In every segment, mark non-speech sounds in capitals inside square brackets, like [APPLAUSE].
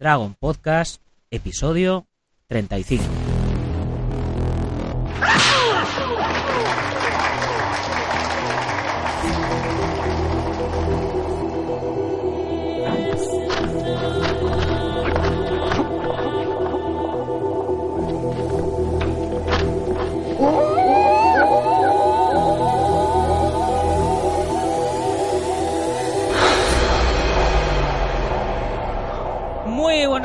Dragon Podcast, episodio 35.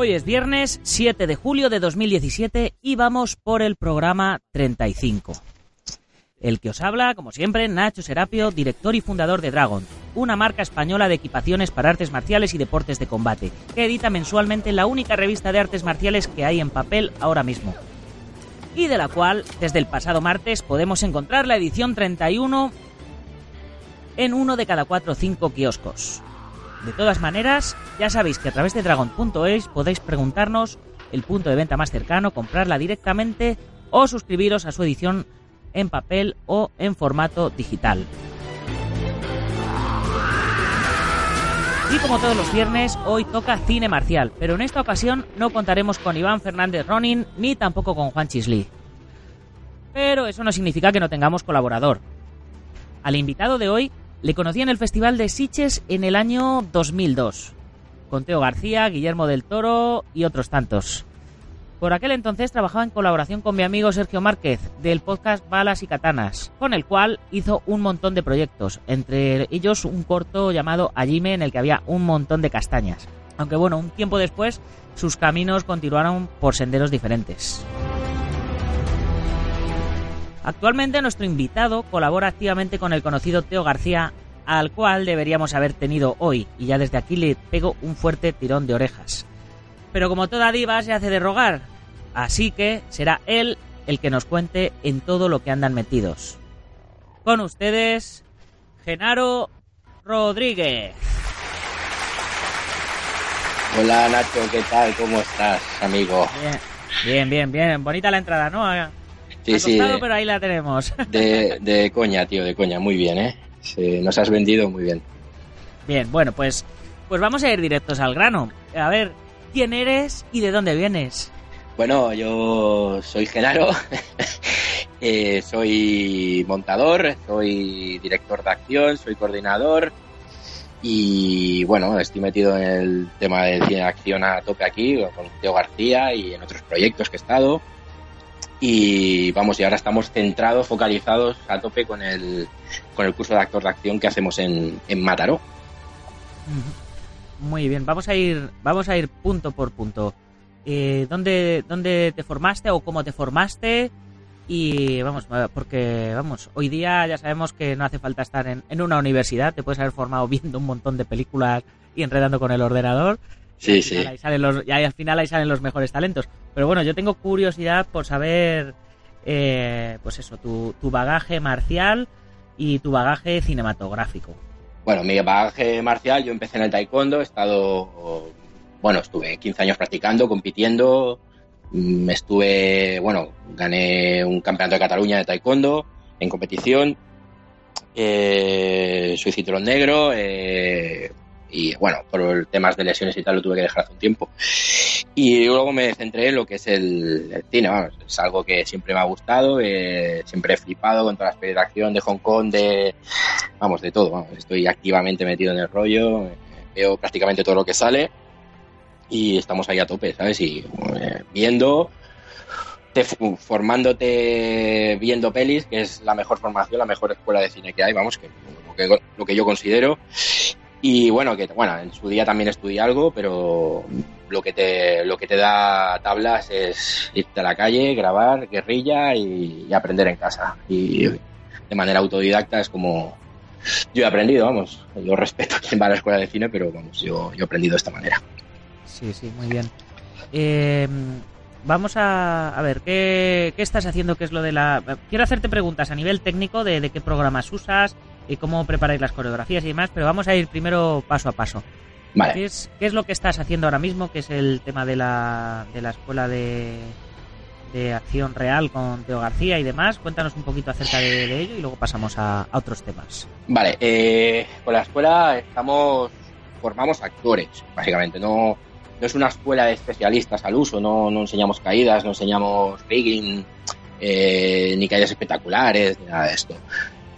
Hoy es viernes 7 de julio de 2017 y vamos por el programa 35. El que os habla, como siempre, Nacho Serapio, director y fundador de Dragon, una marca española de equipaciones para artes marciales y deportes de combate, que edita mensualmente la única revista de artes marciales que hay en papel ahora mismo. Y de la cual, desde el pasado martes, podemos encontrar la edición 31 en uno de cada cuatro o cinco kioscos. De todas maneras, ya sabéis que a través de dragon.es podéis preguntarnos el punto de venta más cercano, comprarla directamente o suscribiros a su edición en papel o en formato digital. Y como todos los viernes, hoy toca cine marcial, pero en esta ocasión no contaremos con Iván Fernández Ronin ni tampoco con Juan Chislí. Pero eso no significa que no tengamos colaborador. Al invitado de hoy le conocí en el Festival de Sitges en el año 2002, con Teo García, Guillermo del Toro y otros tantos. Por aquel entonces trabajaba en colaboración con mi amigo Sergio Márquez del podcast Balas y Katanas, con el cual hizo un montón de proyectos, entre ellos un corto llamado Ajime en el que había un montón de castañas. Aunque bueno, un tiempo después sus caminos continuaron por senderos diferentes. Actualmente nuestro invitado colabora activamente con el conocido Teo García, al cual deberíamos haber tenido hoy, y ya desde aquí le pego un fuerte tirón de orejas. Pero como toda diva se hace de rogar, así que será él el que nos cuente en todo lo que andan metidos. Con ustedes, Genaro Rodríguez. Hola Nacho, ¿qué tal? ¿Cómo estás, amigo? Bien, bien, bien, bien. Bonita la entrada, ¿no? Sí, sí, de, pero ahí la tenemos. [LAUGHS] de, de coña, tío, de coña, muy bien, ¿eh? Sí, nos has vendido muy bien. Bien, bueno, pues, pues vamos a ir directos al grano. A ver, ¿quién eres y de dónde vienes? Bueno, yo soy Genaro, [LAUGHS] eh, soy montador, soy director de acción, soy coordinador y bueno, estoy metido en el tema de cine de acción a tope aquí con Teo García y en otros proyectos que he estado. Y vamos, y ahora estamos centrados, focalizados a tope con el, con el curso de actor de acción que hacemos en, en Mataró. Muy bien, vamos a ir, vamos a ir punto por punto. Eh, ¿dónde, ¿Dónde te formaste o cómo te formaste? Y vamos, porque vamos, hoy día ya sabemos que no hace falta estar en, en una universidad, te puedes haber formado [LAUGHS] viendo un montón de películas y enredando con el ordenador. Sí, y sí. ahí salen los, y ahí al final ahí salen los mejores talentos. Pero bueno, yo tengo curiosidad por saber, eh, pues eso, tu, tu bagaje marcial y tu bagaje cinematográfico. Bueno, mi bagaje marcial, yo empecé en el taekwondo, he estado, bueno, estuve 15 años practicando, compitiendo, mm, estuve, bueno, gané un campeonato de Cataluña de taekwondo en competición, eh, soy cinturón negro, eh, y bueno, por temas de lesiones y tal lo tuve que dejar hace un tiempo. Y luego me centré en lo que es el, cine, vamos, es algo que siempre me ha gustado, eh, siempre he flipado con todas las pelis de acción de Hong Kong, de, vamos, de todo, vamos, estoy activamente metido en el rollo, eh, veo prácticamente todo lo que sale y estamos ahí a tope, ¿sabes? Y eh, viendo, te, formándote viendo pelis, que es la mejor formación, la mejor escuela de cine que hay, vamos, que lo que, lo que yo considero. Y bueno, que bueno, en su día también estudié algo, pero lo que te, lo que te da tablas es irte a la calle, grabar, guerrilla y, aprender en casa. Y de manera autodidacta es como yo he aprendido, vamos. Yo respeto [LAUGHS] a quien va a la escuela de cine, pero vamos, yo, yo he aprendido de esta manera. Sí, sí, muy bien. Eh, vamos a, a ver, ¿qué, ¿qué, estás haciendo? ¿Qué es lo de la...? Quiero hacerte preguntas a nivel técnico de, de qué programas usas y cómo preparáis las coreografías y demás, pero vamos a ir primero paso a paso. Vale. ¿Qué es, ¿Qué es lo que estás haciendo ahora mismo? Que es el tema de la, de la escuela de, de acción real con Teo García y demás. Cuéntanos un poquito acerca de, de ello y luego pasamos a, a otros temas. Vale, eh, con la escuela estamos formamos actores, básicamente. No, no es una escuela de especialistas al uso, no, no enseñamos caídas, no enseñamos rigging, eh, ni caídas espectaculares, ni nada de esto.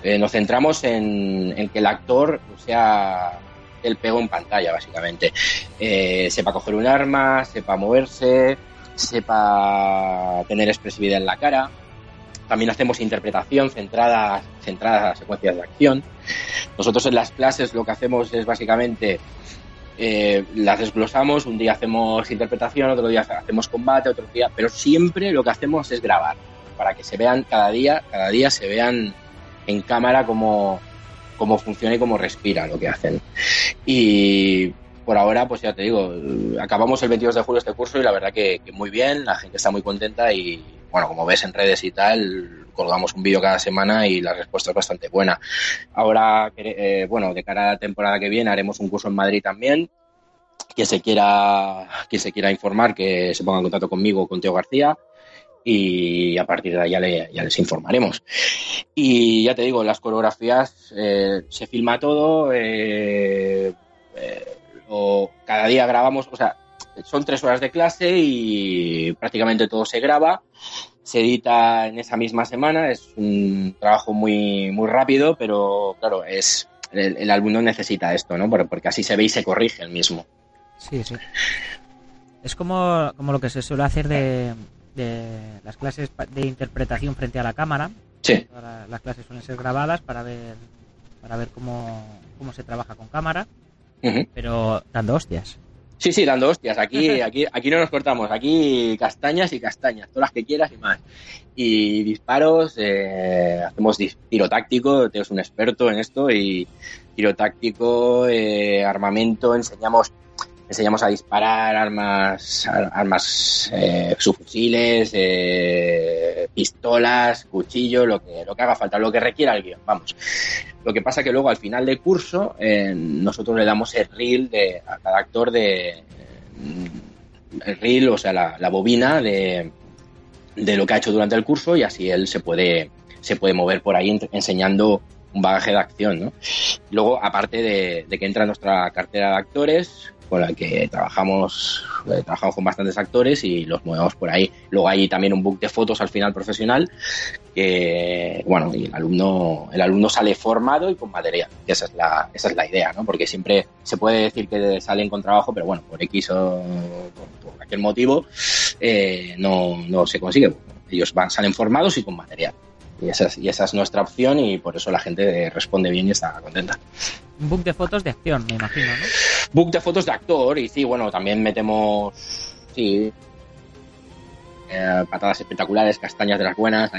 Eh, nos centramos en, que el actor sea el pego en pantalla, básicamente. Eh, sepa coger un arma, sepa moverse, sepa tener expresividad en la cara. También hacemos interpretación centrada, centrada a secuencias de acción. Nosotros en las clases lo que hacemos es básicamente eh, las desglosamos, un día hacemos interpretación, otro día hacemos combate, otro día, pero siempre lo que hacemos es grabar, para que se vean cada día, cada día se vean en cámara cómo, cómo funciona y cómo respira lo que hacen. Y por ahora, pues ya te digo, acabamos el 22 de julio este curso y la verdad que, que muy bien, la gente está muy contenta y bueno, como ves en redes y tal, colgamos un vídeo cada semana y la respuesta es bastante buena. Ahora, eh, bueno, de cara a la temporada que viene haremos un curso en Madrid también. Quien se quiera, quien se quiera informar, que se ponga en contacto conmigo, con Teo García, y a partir de ahí ya, le, ya les informaremos. Y ya te digo, las coreografías eh, se filma todo, eh, o cada día grabamos, o sea, son tres horas de clase y prácticamente todo se graba se edita en esa misma semana. Es un trabajo muy, muy rápido, pero claro, es el, el alumno necesita esto, ¿no? Porque así se ve y se corrige el mismo. Sí, sí. Es como, como lo que se suele hacer de, de las clases de interpretación frente a la cámara. Sí. Las clases suelen ser grabadas para ver para ver cómo, cómo se trabaja con cámara, uh -huh. pero dando hostias. Sí, sí, dando hostias. Aquí, [LAUGHS] aquí, aquí no nos cortamos. Aquí castañas y castañas, todas las que quieras y más. Y disparos, eh, hacemos tiro táctico, Teo es un experto en esto, y tiro táctico, eh, armamento, enseñamos enseñamos a disparar armas armas eh, subfusiles eh, pistolas cuchillo lo que lo que haga falta lo que requiera el guion vamos lo que pasa que luego al final del curso eh, nosotros le damos el reel de a cada actor de el reel o sea la, la bobina de, de lo que ha hecho durante el curso y así él se puede se puede mover por ahí enseñando un bagaje de acción, ¿no? Luego, aparte de, de, que entra en nuestra cartera de actores, con la que trabajamos, eh, trabajamos con bastantes actores y los movemos por ahí. Luego hay también un book de fotos al final profesional que, bueno, y el alumno, el alumno sale formado y con material, esa es la, esa es la idea, ¿no? Porque siempre se puede decir que salen con trabajo, pero bueno, por X o por, por aquel motivo, eh, no, no se consigue. Ellos van, salen formados y con material. Y esa, es, y esa es nuestra opción y por eso la gente responde bien y está contenta. Un book de fotos de acción, me imagino, ¿no? Book de fotos de actor y sí, bueno, también metemos, sí, eh, patadas espectaculares, castañas de las buenas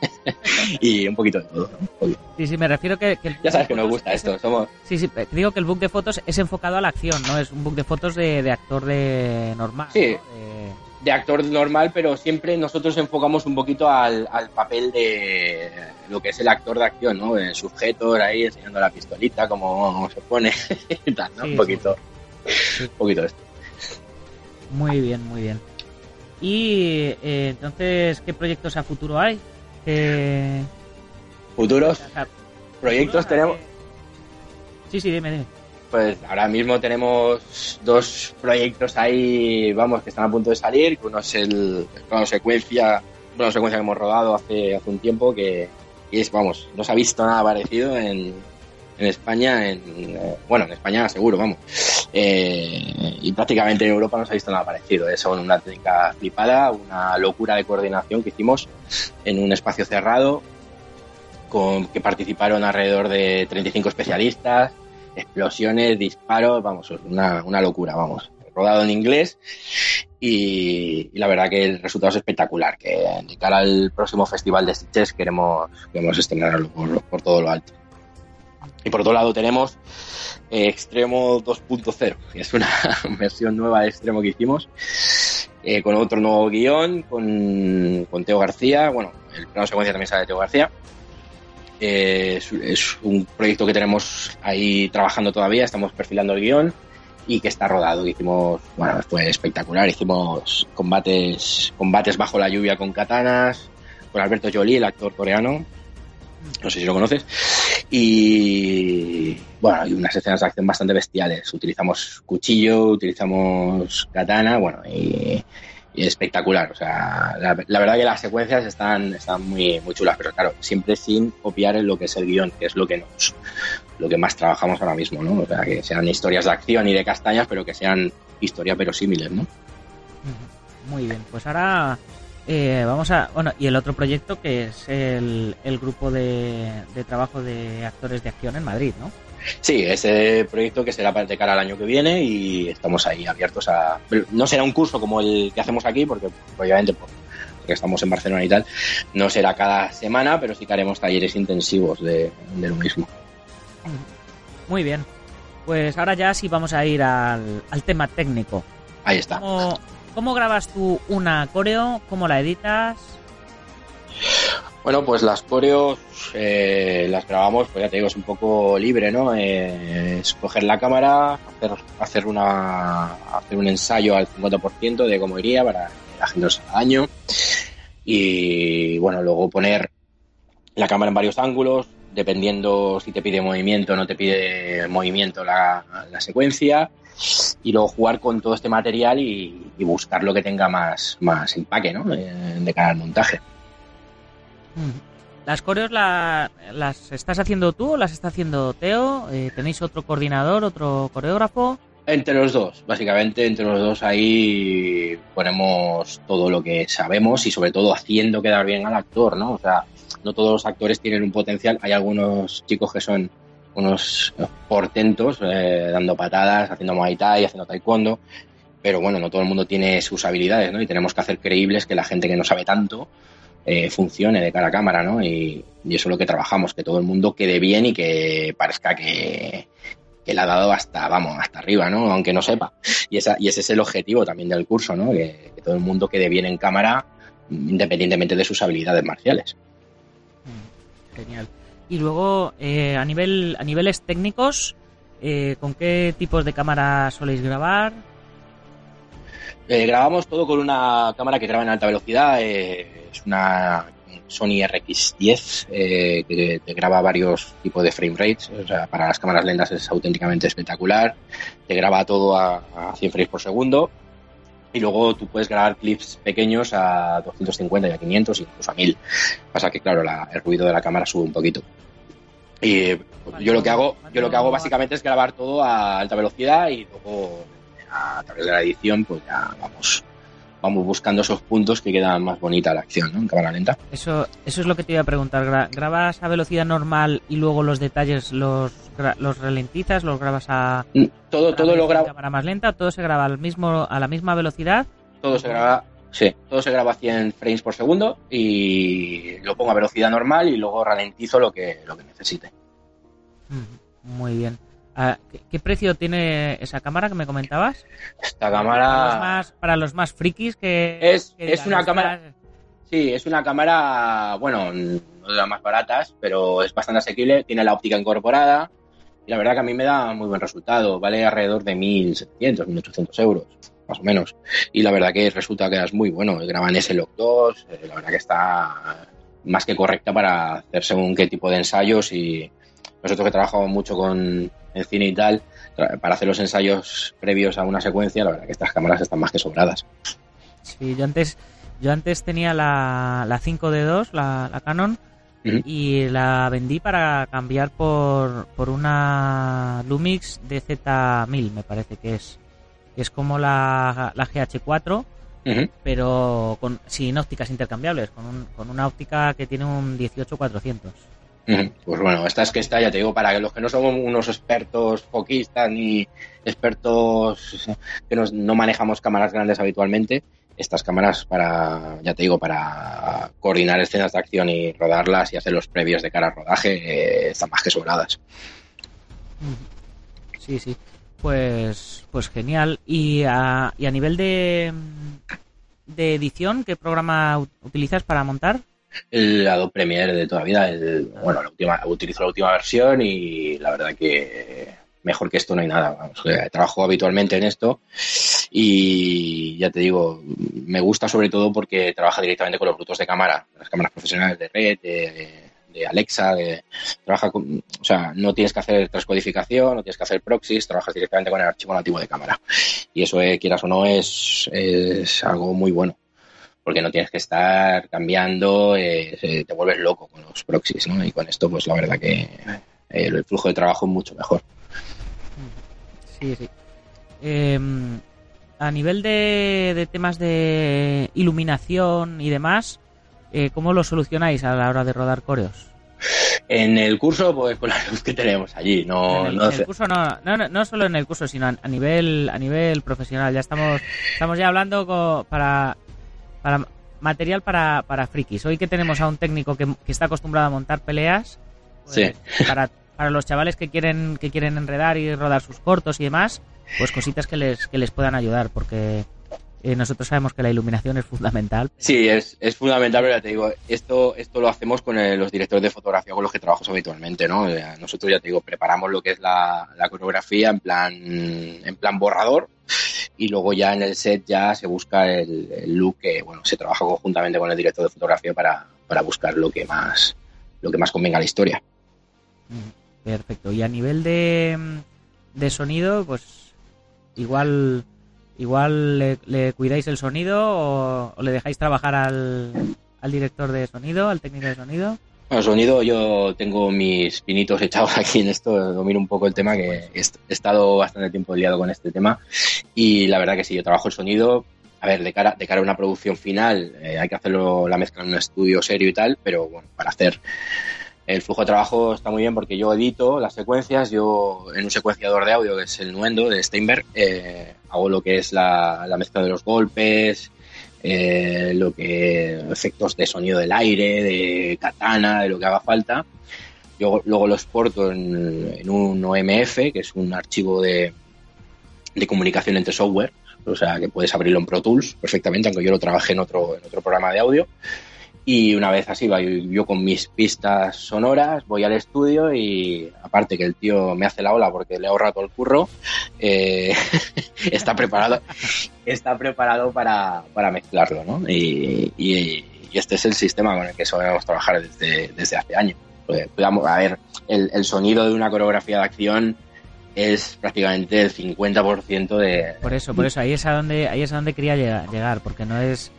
[LAUGHS] y un poquito de todo. ¿no? Sí, sí, me refiero que... que ya sabes que nos gusta esto, somos... Sí, sí, digo que el book de fotos es enfocado a la acción, ¿no? Es un book de fotos de, de actor de normal. Sí. ¿no? De de actor normal, pero siempre nosotros enfocamos un poquito al, al, papel de lo que es el actor de acción, ¿no? El sujeto ahí enseñando la pistolita, como se pone [LAUGHS] y tal, ¿no? Sí, un poquito, sí. un poquito esto. Muy bien, muy bien. Y eh, entonces, ¿qué proyectos a futuro hay? ¿Qué... ¿Futuros? Proyectos tenemos... Sí, sí, dime, dime. Pues ahora mismo tenemos dos proyectos ahí, vamos, que están a punto de salir. Uno es el plano secuencia, una secuencia que hemos rodado hace, hace un tiempo que es, vamos, no se ha visto nada parecido en, en España, en, eh, bueno, en España seguro, vamos. Eh, y prácticamente en Europa no se ha visto nada parecido. Es una técnica flipada, una locura de coordinación que hicimos en un espacio cerrado, con que participaron alrededor de 35 especialistas, explosiones, disparos, vamos, una, una locura, vamos. Rodado en inglés y, la verdad que el resultado es espectacular, que de cara al próximo festival de Stitches queremos, queremos estrenarlo por, por todo lo alto. Y por otro lado tenemos eh, Extremo 2.0, que es una [LAUGHS] versión nueva de Extremo que hicimos, eh, con otro nuevo guion, con, con, Teo García, bueno, el plano secuencia también sale de Teo García. Es, es, un proyecto que tenemos ahí trabajando todavía, estamos perfilando el guion y que está rodado. Hicimos, bueno, fue espectacular, hicimos combates, combates bajo la lluvia con katanas, con Alberto Jolie, el actor coreano, no sé si lo conoces, y bueno, hay unas escenas de acción bastante bestiales. Utilizamos cuchillo, utilizamos katana, bueno, y, espectacular. O sea, la, verdad que las secuencias están, están muy, muy chulas, pero claro, siempre sin copiar en lo que es el guion, que es lo que nos, lo que más trabajamos ahora mismo, ¿no? O sea, que sean historias de acción y de castañas, pero que sean historias verosímiles, ¿no? Muy bien, pues ahora eh, vamos a. Bueno, y el otro proyecto que es el, grupo de, trabajo de actores de acción en Madrid, ¿no? Sí, ese proyecto que será de cara al año que viene y estamos ahí abiertos a. No será un curso como el que hacemos aquí, porque obviamente porque estamos en Barcelona y tal, no será cada semana, pero sí que haremos talleres intensivos de, lo mismo. Muy bien. Pues ahora ya sí vamos a ir al, tema técnico. Ahí está. ¿Cómo grabas tú una coreo? ¿Cómo la editas? Bueno, pues las coreos eh, las grabamos, pues ya te digo, es un poco libre, ¿no? Eh, escoger la cámara, hacer, hacer, una, hacer un ensayo al 50% de cómo iría para que la gente daño. Y bueno, luego poner la cámara en varios ángulos, dependiendo si te pide movimiento o no te pide movimiento la, la secuencia y luego jugar con todo este material y, buscar lo que tenga más, más empaque ¿no? de, cara al montaje. ¿Las coreos las estás haciendo tú o las está haciendo Teo? Eh, ¿Tenéis otro coordinador, otro coreógrafo? Entre los dos, básicamente entre los dos ahí ponemos todo lo que sabemos y sobre todo haciendo quedar bien al actor, ¿no? O sea, no todos los actores tienen un potencial, hay algunos chicos que son unos portentos, eh, dando patadas, haciendo muay thai, haciendo taekwondo, pero bueno, no todo el mundo tiene sus habilidades, ¿no? Y tenemos que hacer creíbles que la gente que no sabe tanto eh, funcione de cara a cámara, ¿no? Y, eso es lo que trabajamos, que todo el mundo quede bien y que parezca que, que le ha dado hasta, vamos, hasta arriba, ¿no? Aunque no sepa. Y, esa, y ese es el objetivo también del curso, ¿no? Que, todo el mundo quede bien en cámara independientemente de sus habilidades marciales. Genial. Y luego, eh, a, nivel, a niveles técnicos, eh, ¿con qué tipos de cámara soléis grabar? Eh, grabamos todo con una cámara que graba en alta velocidad. es una Sony RX10 que te graba varios tipos de frame rates. O sea, para las cámaras lentas es auténticamente espectacular. Te graba todo a, a 100 frames por segundo y luego tú puedes grabar clips pequeños a 250 y a 500 incluso a 1000. Pasa que claro, el ruido de la cámara sube un poquito. Y yo lo que hago, yo lo que hago básicamente es grabar todo a alta velocidad y luego a través de la edición pues ya vamos vamos buscando esos puntos que quedan más bonita la acción, ¿no? En cámara lenta. Eso eso es lo que te iba a preguntar. ¿Grabas a velocidad normal y luego los detalles los los ralentizas, los grabas a mm, todo todo lo grabo para más lenta, todo se graba al mismo a la misma velocidad? Todo se graba Sí, todo se graba a 100 frames por segundo y lo pongo a velocidad normal y luego ralentizo lo que, lo que necesite. Muy bien. Ah, ¿Qué, precio tiene esa cámara que me comentabas? Esta cámara... Para los más, para los más frikis que... Es, es una cámara... Sí, es una cámara, bueno, no de las más baratas, pero es bastante asequible, tiene la óptica incorporada y la verdad que a mí me da muy buen resultado, vale alrededor de 1.700, 1.800 euros más o menos. Y la verdad que resulta que es muy bueno. Graban ese Log 2, eh, la verdad que está más que correcta para hacer según qué tipo de ensayos y nosotros que trabajamos mucho con el cine y tal, para hacer los ensayos previos a una secuencia, la verdad que estas cámaras están más que sobradas. Sí, yo antes, yo antes tenía la, la 5D2, la, la Canon, y la vendí para cambiar por, por una Lumix DZ1000, me parece que es. Que es como la, la GH4, pero con, sin ópticas intercambiables, con, un, con una óptica que tiene un 18400. Pues bueno, esta es que está, ya te digo, para los que no somos unos expertos foquistas ni expertos que no manejamos cámaras grandes habitualmente, estas cámaras para, ya te digo, para coordinar escenas de acción y rodarlas y hacer los previos de cara al rodaje, eh, están más que sobradas. Sí, sí. Pues, pues genial. Y a, y a nivel de, de edición, ¿qué programa utilizas para montar? El Adobe Premiere de toda la vida. bueno, la última, utilizo la última versión y la verdad que mejor que esto no hay nada. trabajo habitualmente en esto y ya te digo, me gusta sobre todo porque trabaja directamente con los brutos de cámara, las cámaras profesionales de red, de, Alexa, de, trabaja o sea, no tienes que hacer transcodificación, no tienes que hacer proxies, trabajas directamente con el archivo nativo de cámara. Y eso, eh, quieras o no, es, es algo muy bueno porque no tienes que estar cambiando, eh, te vuelves loco con los proxies, ¿no? Y con esto, pues la verdad que el flujo de trabajo es mucho mejor. Sí, sí. Em, a nivel de, temas de iluminación y demás, eh, ¿cómo lo solucionáis a la hora de rodar coreos? En el curso, pues con la luz que tenemos allí, no, en el, curso no, no, solo en el curso, sino a, nivel a nivel profesional. Ya estamos estamos ya hablando para para material para, para frikis. Hoy que tenemos a un técnico que, está acostumbrado a montar peleas, pues, [LAUGHS] para para los chavales que quieren que quieren enredar y rodar sus cortos y demás, pues cositas que les que les puedan ayudar porque eh, nosotros sabemos que la iluminación es fundamental. Sí, es, es fundamental, pero ya te digo, esto, esto lo hacemos con los directores de fotografía con los que trabajo habitualmente, ¿no? Nosotros, ya te digo, preparamos lo que es la, coreografía en plan, en plan borrador y luego ya en el set ya se busca el, look que, bueno, se trabaja conjuntamente con el director de fotografía para, para buscar lo que más, lo que más convenga a la historia. Perfecto. Y a nivel de, de sonido, pues igual igual le, cuidáis el sonido o, le dejáis trabajar al, al director de sonido, al técnico de sonido. Bueno, sonido, yo tengo mis pinitos echados [LAUGHS] aquí en esto, domino un poco el tema, que he, estado bastante tiempo liado con este tema y la verdad que sí, yo trabajo el sonido. A ver, de cara, de cara a una producción final eh, hay que hacerlo la mezcla en un estudio serio y tal, pero bueno, para hacer el flujo de trabajo está muy bien porque yo edito las secuencias, yo en un secuenciador de audio que es el Nuendo de Steinberg, eh, hago lo que es la, mezcla de los golpes, eh, lo que efectos de sonido del aire, de katana, de lo que haga falta. Yo luego lo exporto en, un OMF, que es un archivo de, de comunicación entre software, o sea que puedes abrirlo en Pro Tools perfectamente, aunque yo lo trabajé en otro, en otro programa de audio. Y una vez así, yo con mis pistas sonoras voy al estudio y aparte que el tío me hace la ola porque le ahorra todo el curro, eh, [LAUGHS] está preparado está preparado para, para mezclarlo, ¿no? Y, este es el sistema con el que solemos trabajar desde, desde hace años. Pues, a ver, el, sonido de una coreografía de acción es prácticamente el 50% de... Por eso, por eso, ahí es a donde, ahí es a donde quería llegar, porque no es...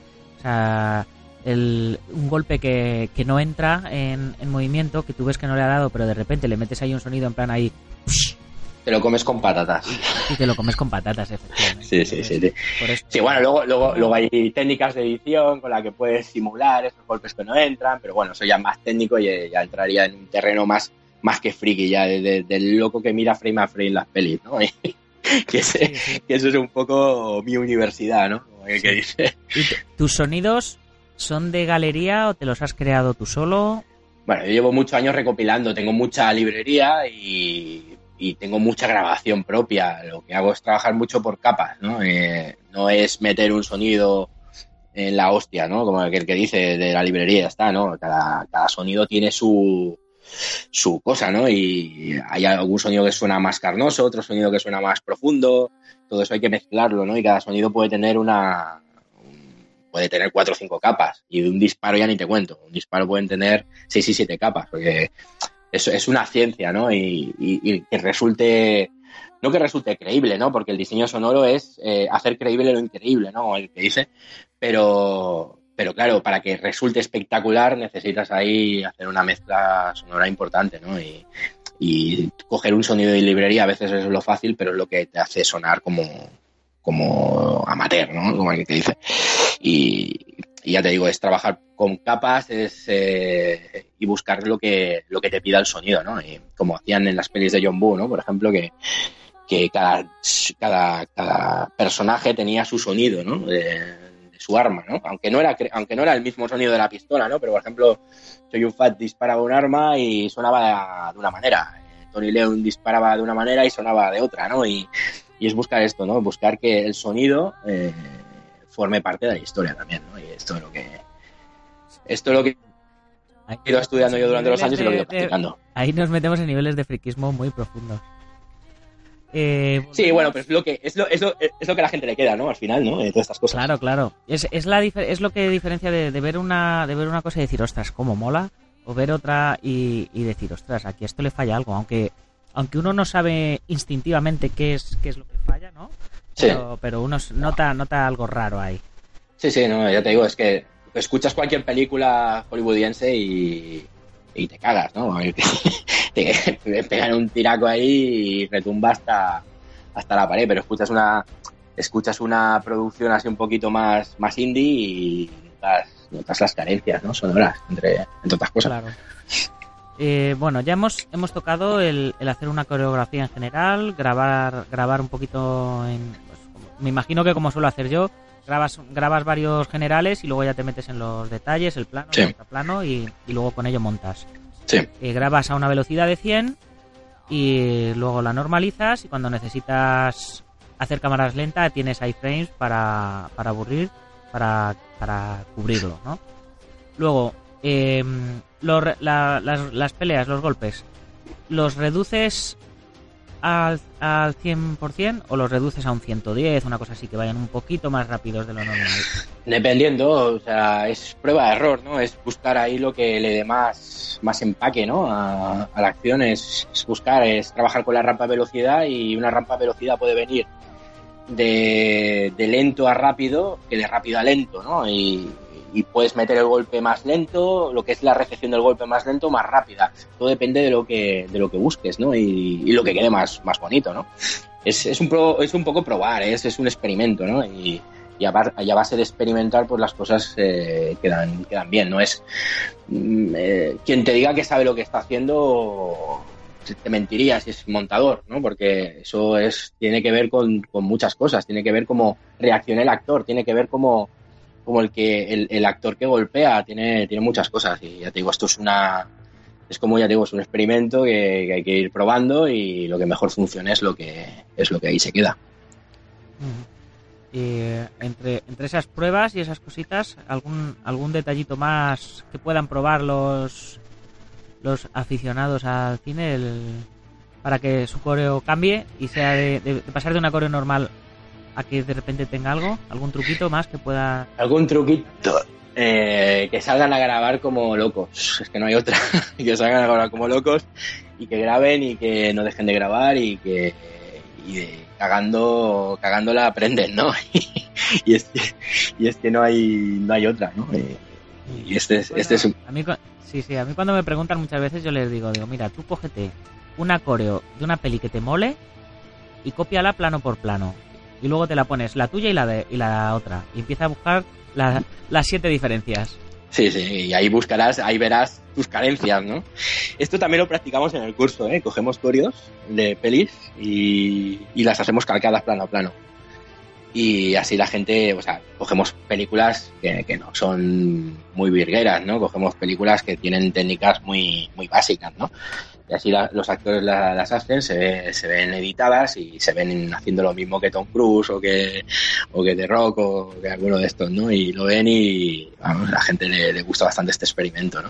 el, un golpe que, que no entra en, en, movimiento, que tú ves que no le ha dado, pero de repente le metes ahí un sonido en plan ahí. Te lo comes con patatas. Y te lo comes con patatas, efectivamente. Sí, sí, sí. Sí, bueno, luego, luego, luego hay técnicas de edición con las que puedes simular esos golpes que no entran, pero bueno, eso ya más técnico y ya entraría en un terreno más, más que friki, ya del loco que mira frame a frame las pelis, ¿no? [LAUGHS] que, eso es un poco mi universidad, ¿no? Como que dice. ¿Y tus sonidos ¿Son de galería o te los has creado tú solo? Bueno, yo llevo muchos años recopilando, tengo mucha librería y, tengo mucha grabación propia. Lo que hago es trabajar mucho por capas, ¿no? Eh, no es meter un sonido en la hostia, ¿no? Como el que dice de la librería, está, ¿no? Cada, cada sonido tiene su, su cosa, ¿no? Y hay algún sonido que suena más carnoso, otro sonido que suena más profundo, todo eso hay que mezclarlo, ¿no? Y cada sonido puede tener una, puede tener cuatro o cinco capas y de un disparo ya ni te cuento. Un disparo pueden tener seis y siete capas, porque eso es una ciencia, ¿no? Y, que resulte no que resulte creíble, ¿no? Porque el diseño sonoro es eh, hacer creíble lo increíble, ¿no? El que dice, pero, pero claro, para que resulte espectacular necesitas ahí hacer una mezcla sonora importante, ¿no? Y, y coger un sonido de librería a veces es lo fácil, pero es lo que te hace sonar como, como amateur, ¿no? Como el que te dice. Y, ya te digo, es trabajar con capas es, eh, y buscar lo que, lo que te pida el sonido, ¿no? Y como hacían en las pelis de John Boo, ¿no? Por ejemplo, que, que cada, cada, cada personaje tenía su sonido, ¿no? De, de, su arma, ¿no? Aunque no, era, aunque no era el mismo sonido de la pistola, ¿no? Pero, por ejemplo, Soy un Fat disparaba un arma y sonaba de una manera. Tony Leon disparaba de una manera y sonaba de otra, ¿no? Y, y es buscar esto, ¿no? Buscar que el sonido... Eh, forme parte de la historia también, ¿no? Y esto es lo que esto es lo que he ido estudiando yo durante los años y lo he ido practicando. Ahí nos metemos en niveles de friquismo muy profundos. Eh, sí, bueno, pero es lo que es lo, es lo, es lo que a la gente le queda, ¿no? Al final, ¿no? De todas estas cosas. Claro, claro. Es, es, la, es lo que diferencia de, de, ver una, de ver una cosa y decir, ostras, cómo mola, o ver otra y, y decir, ostras, aquí esto le falla algo, aunque aunque uno no sabe instintivamente qué es qué es lo que falla, ¿no? Pero, pero uno nota, nota algo raro ahí. Sí, sí, no, ya te digo, es que escuchas cualquier película hollywoodiense y, y te cagas, ¿no? [LAUGHS] te, te pegan un tiraco ahí y retumba hasta, hasta la pared, pero escuchas una escuchas una producción así un poquito más, más indie y notas, notas las carencias, ¿no? Sonoras, entre, entre otras cosas. Claro. Eh, bueno, ya hemos, hemos tocado el, el, hacer una coreografía en general, grabar, grabar un poquito en. Pues, me imagino que como suelo hacer yo, grabas, grabas varios generales y luego ya te metes en los detalles, el plano, sí. el plano y, y, luego con ello montas. Sí. Eh, grabas a una velocidad de 100 y luego la normalizas y cuando necesitas hacer cámaras lentas tienes iframes para, para aburrir, para, para cubrirlo, ¿no? Luego, eh, los, la, las, las, peleas, los golpes, ¿los reduces al, al 100% o los reduces a un 110, una cosa así, que vayan un poquito más rápidos de lo normal? Dependiendo, o sea, es prueba de error, ¿no? Es buscar ahí lo que le dé más, más empaque, ¿no? A, a la acción, es, es, buscar, es trabajar con la rampa de velocidad y una rampa de velocidad puede venir de, de lento a rápido que de rápido a lento, ¿no? Y, y puedes meter el golpe más lento, lo que es la recepción del golpe más lento, más rápida. Todo depende de lo que, de lo que busques, ¿no? Y, lo que quede más, más bonito, ¿no? Es, es, un, es un poco probar, es, es un experimento, ¿no? Y, y, a, a base de experimentar, pues las cosas eh, quedan, quedan bien, ¿no? Es eh, quien te diga que sabe lo que está haciendo te mentiría si es montador, ¿no? Porque eso es, tiene que ver con, con muchas cosas, tiene que ver cómo reacciona el actor, tiene que ver cómo como el que el, el, actor que golpea tiene, tiene muchas cosas. Y ya te digo esto es una es como ya te digo es un experimento que, hay que ir probando y lo que mejor funcione es lo que es lo que ahí se queda. Y entre, entre esas pruebas y esas cositas algún algún detallito más que puedan probar los los aficionados al cine para que su coreo cambie y sea de, de, de pasar de una coreo normal a que de repente tenga algo? ¿Algún truquito más que pueda...? Algún truquito. Eh, que salgan a grabar como locos. Es que no hay otra. [LAUGHS] que salgan a grabar como locos y que graben y que no dejen de grabar y que y de, cagando cagándola aprenden, ¿no? [LAUGHS] y, es que, y es que no hay no hay otra, ¿no? Y este es, bueno, este es un... a mí, sí, sí, a mí cuando me preguntan muchas veces yo les digo, digo, mira, tú cógete una coreo de una peli que te mole y cópiala plano por plano y luego te la pones la tuya y la de y la otra y empieza a buscar la, las siete diferencias. Sí, sí, y ahí buscarás, ahí verás tus carencias, ¿no? Esto también lo practicamos en el curso, ¿eh? Cogemos corios de pelis y, y las hacemos calcadas plano a plano. Y así la gente, o sea, cogemos películas que, que, no son muy virgueras, ¿no? Cogemos películas que tienen técnicas muy, muy básicas, ¿no? Y así la, los actores la, las hacen, se, se ven editadas y se ven haciendo lo mismo que Tom Cruise o que, o que The Rock o que alguno de estos, ¿no? Y lo ven y vamos, a la gente le gusta bastante este experimento, ¿no?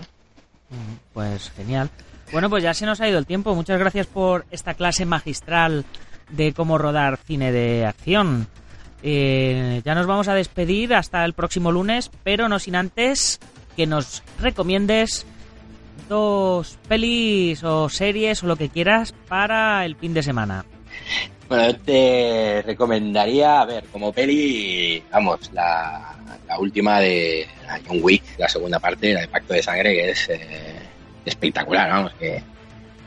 Pues genial. Bueno, pues ya se nos ha ido el tiempo. Muchas gracias por esta clase magistral de cómo rodar cine de acción. Eh, ya nos vamos a despedir hasta el próximo lunes, pero no sin antes que nos recomiendes dos pelis o series o lo que quieras para el fin de semana. Bueno, yo te recomendaría, a ver, como peli, vamos, la, última de John Wick, la segunda parte, la de Pacto de Sangre, que es eh, espectacular, vamos, que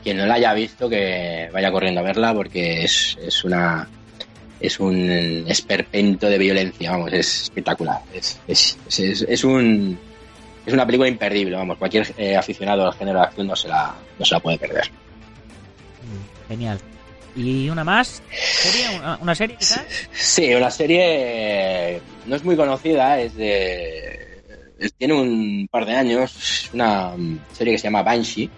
quien no la haya visto que vaya corriendo a verla porque es, es una es un esperpento de violencia, vamos, es espectacular, es, es, es, es un es una película imperdible, vamos, cualquier eh, aficionado al género de acción no se la, no se la puede perder. Genial. ¿Y una más? ¿Serie? ¿Una, una serie quizás? Sí, una serie no es muy conocida, es de tiene un par de años, una serie que se llama Banshee,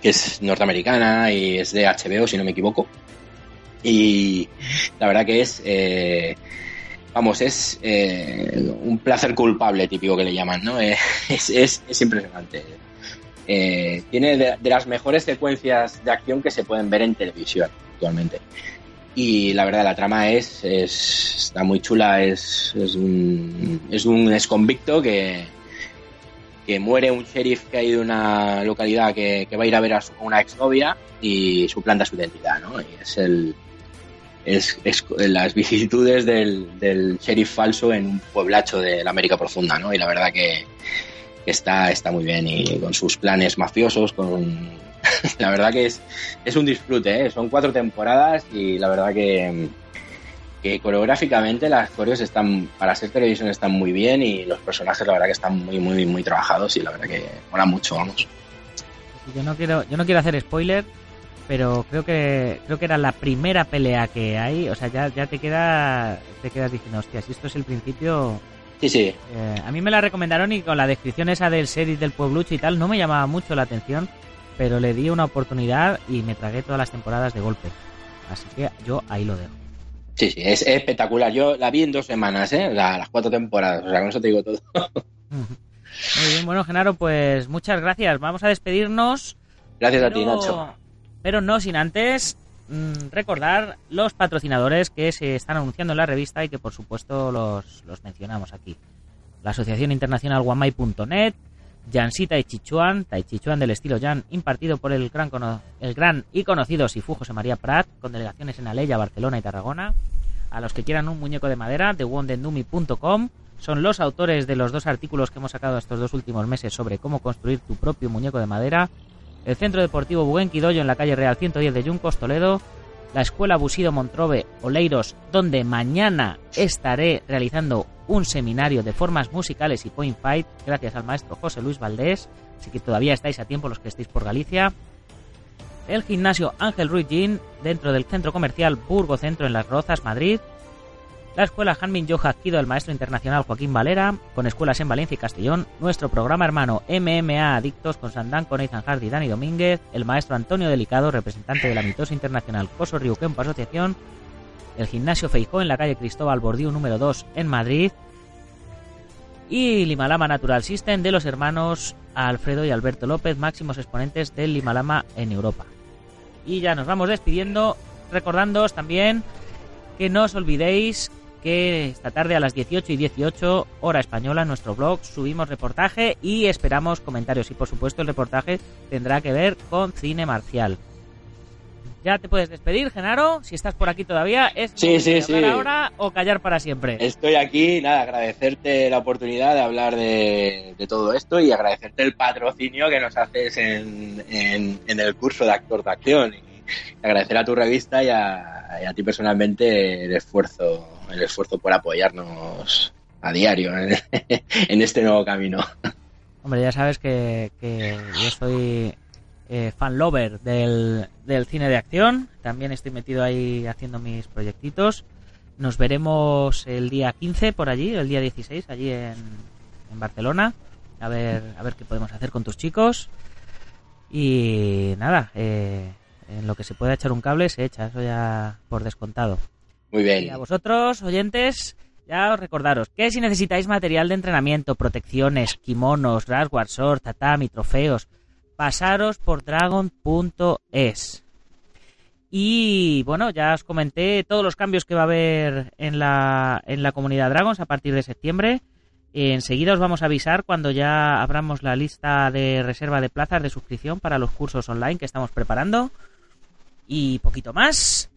que es norteamericana y es de HBO, si no me equivoco. Y la verdad que es, eh, vamos, es eh, un placer culpable típico que le llaman, ¿no? [LAUGHS] Es, es, es impresionante. Eh, tiene de, de las mejores secuencias de acción que se pueden ver en televisión actualmente. Y la verdad, la trama es, es está muy chula, es, es un, es un exconvicto que, que muere un sheriff que hay de una localidad que, que va a ir a ver a, su, a una exnovia y suplanta su identidad, ¿no? Y es el es, las vicisitudes del, del sheriff falso en un pueblacho de la América profunda, ¿no? Y la verdad que, que está, está muy bien y con sus planes mafiosos, con [LAUGHS] la verdad que es, es un disfrute, ¿eh? son cuatro temporadas y la verdad que, que coreográficamente las coreos están, para ser televisión están muy bien y los personajes la verdad que están muy, muy, muy trabajados y la verdad que mola mucho, vamos. Yo no quiero, yo no quiero hacer spoiler, pero creo que creo que era la primera pelea que hay. O sea, ya, ya te queda te quedas diciendo, hostia, si esto es el principio. Sí, sí, eh, a mí me la recomendaron y con la descripción esa del series del pueblucho y tal no me llamaba mucho la atención, pero le di una oportunidad y me tragué todas las temporadas de golpe. Así que yo ahí lo dejo. sí, sí, es, es espectacular. Yo la vi en dos semanas, ¿eh? La- las cuatro temporadas, o sea, con eso te digo todo. [LAUGHS] Muy bien, bueno, Genaro, pues muchas gracias. Vamos a despedirnos. Gracias a ti, Nacho. Pero no sin antes mm, recordar los patrocinadores que se están anunciando en la revista y que por supuesto los, los mencionamos aquí. La Asociación Internacional Guamai.net, Jansi Tai Chi Chuan, Tai Chi Chuan del estilo Jan, impartido por el gran, el gran y conocido Sifu José María Prat, con delegaciones en Aleya, Barcelona y Tarragona. A los que quieran un muñeco de madera, de wondendumi.com, son los autores de los dos artículos que hemos sacado estos dos últimos meses sobre cómo construir tu propio muñeco de madera el Centro Deportivo Buenquidoyo en la calle Real 110 de Yuncos, Toledo, la Escuela Busido Montrobe, Oleiros, donde mañana estaré realizando un seminario de formas musicales y point fight gracias al maestro José Luis Valdés, así que todavía estáis a tiempo los que estéis por Galicia. El gimnasio Ángel Ruiz Gin, dentro del centro comercial Burgo Centro en Las Rozas, Madrid. La escuela Hanmin Yoja Kido del maestro internacional Joaquín Valera, con escuelas en Valencia y Castellón. Nuestro programa hermano MMA Adictos con Sandán, con Ethan Hardy y Dani Domínguez. El maestro Antonio Delicado, representante de la mitosa internacional Coso Río Kempo Asociación. El gimnasio Feijó en la calle Cristóbal Bordiú número 2 en Madrid. Y Limalama Natural System de los hermanos Alfredo y Alberto López, máximos exponentes del Limalama en Europa. Y ya nos vamos despidiendo, recordándoos también que no os olvidéis que esta tarde a las 18 y 18 hora española en nuestro blog subimos reportaje y esperamos comentarios y por supuesto el reportaje tendrá que ver con cine marcial. Ya te puedes despedir, Genaro, si estás por aquí todavía. ¿Es Sí, sí, sí. ahora o callar para siempre? Estoy aquí, nada, agradecerte la oportunidad de hablar de, de todo esto y agradecerte el patrocinio que nos haces en, en- en el curso de actor de acción. Agradecer a tu revista y a, ti personalmente el esfuerzo, el esfuerzo por apoyarnos a diario en, [LAUGHS] en este nuevo camino. Hombre, ya sabes que, que yo soy eh, fan lover del, del cine de acción. También estoy metido ahí haciendo mis proyectitos. Nos veremos el día 15 por allí, el día 16 allí en, en Barcelona. A ver, a ver qué podemos hacer con tus chicos. Y nada, eh, en lo que se pueda echar un cable se echa, eso ya por descontado. Muy Y bien. a vosotros, oyentes, ya os recordaros que si necesitáis material de entrenamiento, protecciones, kimonos, rasguard, sword, tatami, trofeos, pasaros por dragon.es. Y bueno, ya os comenté todos los cambios que va a haber en la, en la comunidad Dragons a partir de septiembre. Enseguida os vamos a avisar cuando ya abramos la lista de reserva de plazas de suscripción para los cursos online que estamos preparando. Y poquito más.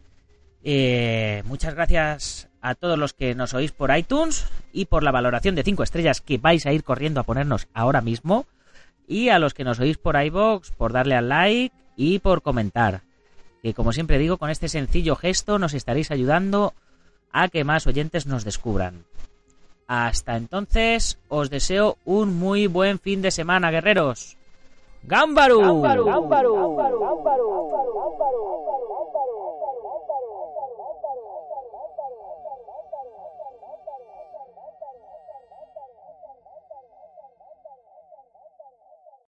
Eh, muchas gracias a todos los que nos oís por iTunes y por la valoración de 5 estrellas que vais a ir corriendo a ponernos ahora mismo. Y a los que nos oís por iBox, por darle al like y por comentar. Que como siempre digo, con este sencillo gesto nos estaréis ayudando a que más oyentes nos descubran. Hasta entonces, os deseo un muy buen fin de semana, guerreros. 頑張ろう。頑張ろう。頑張ろう。頑張ろう。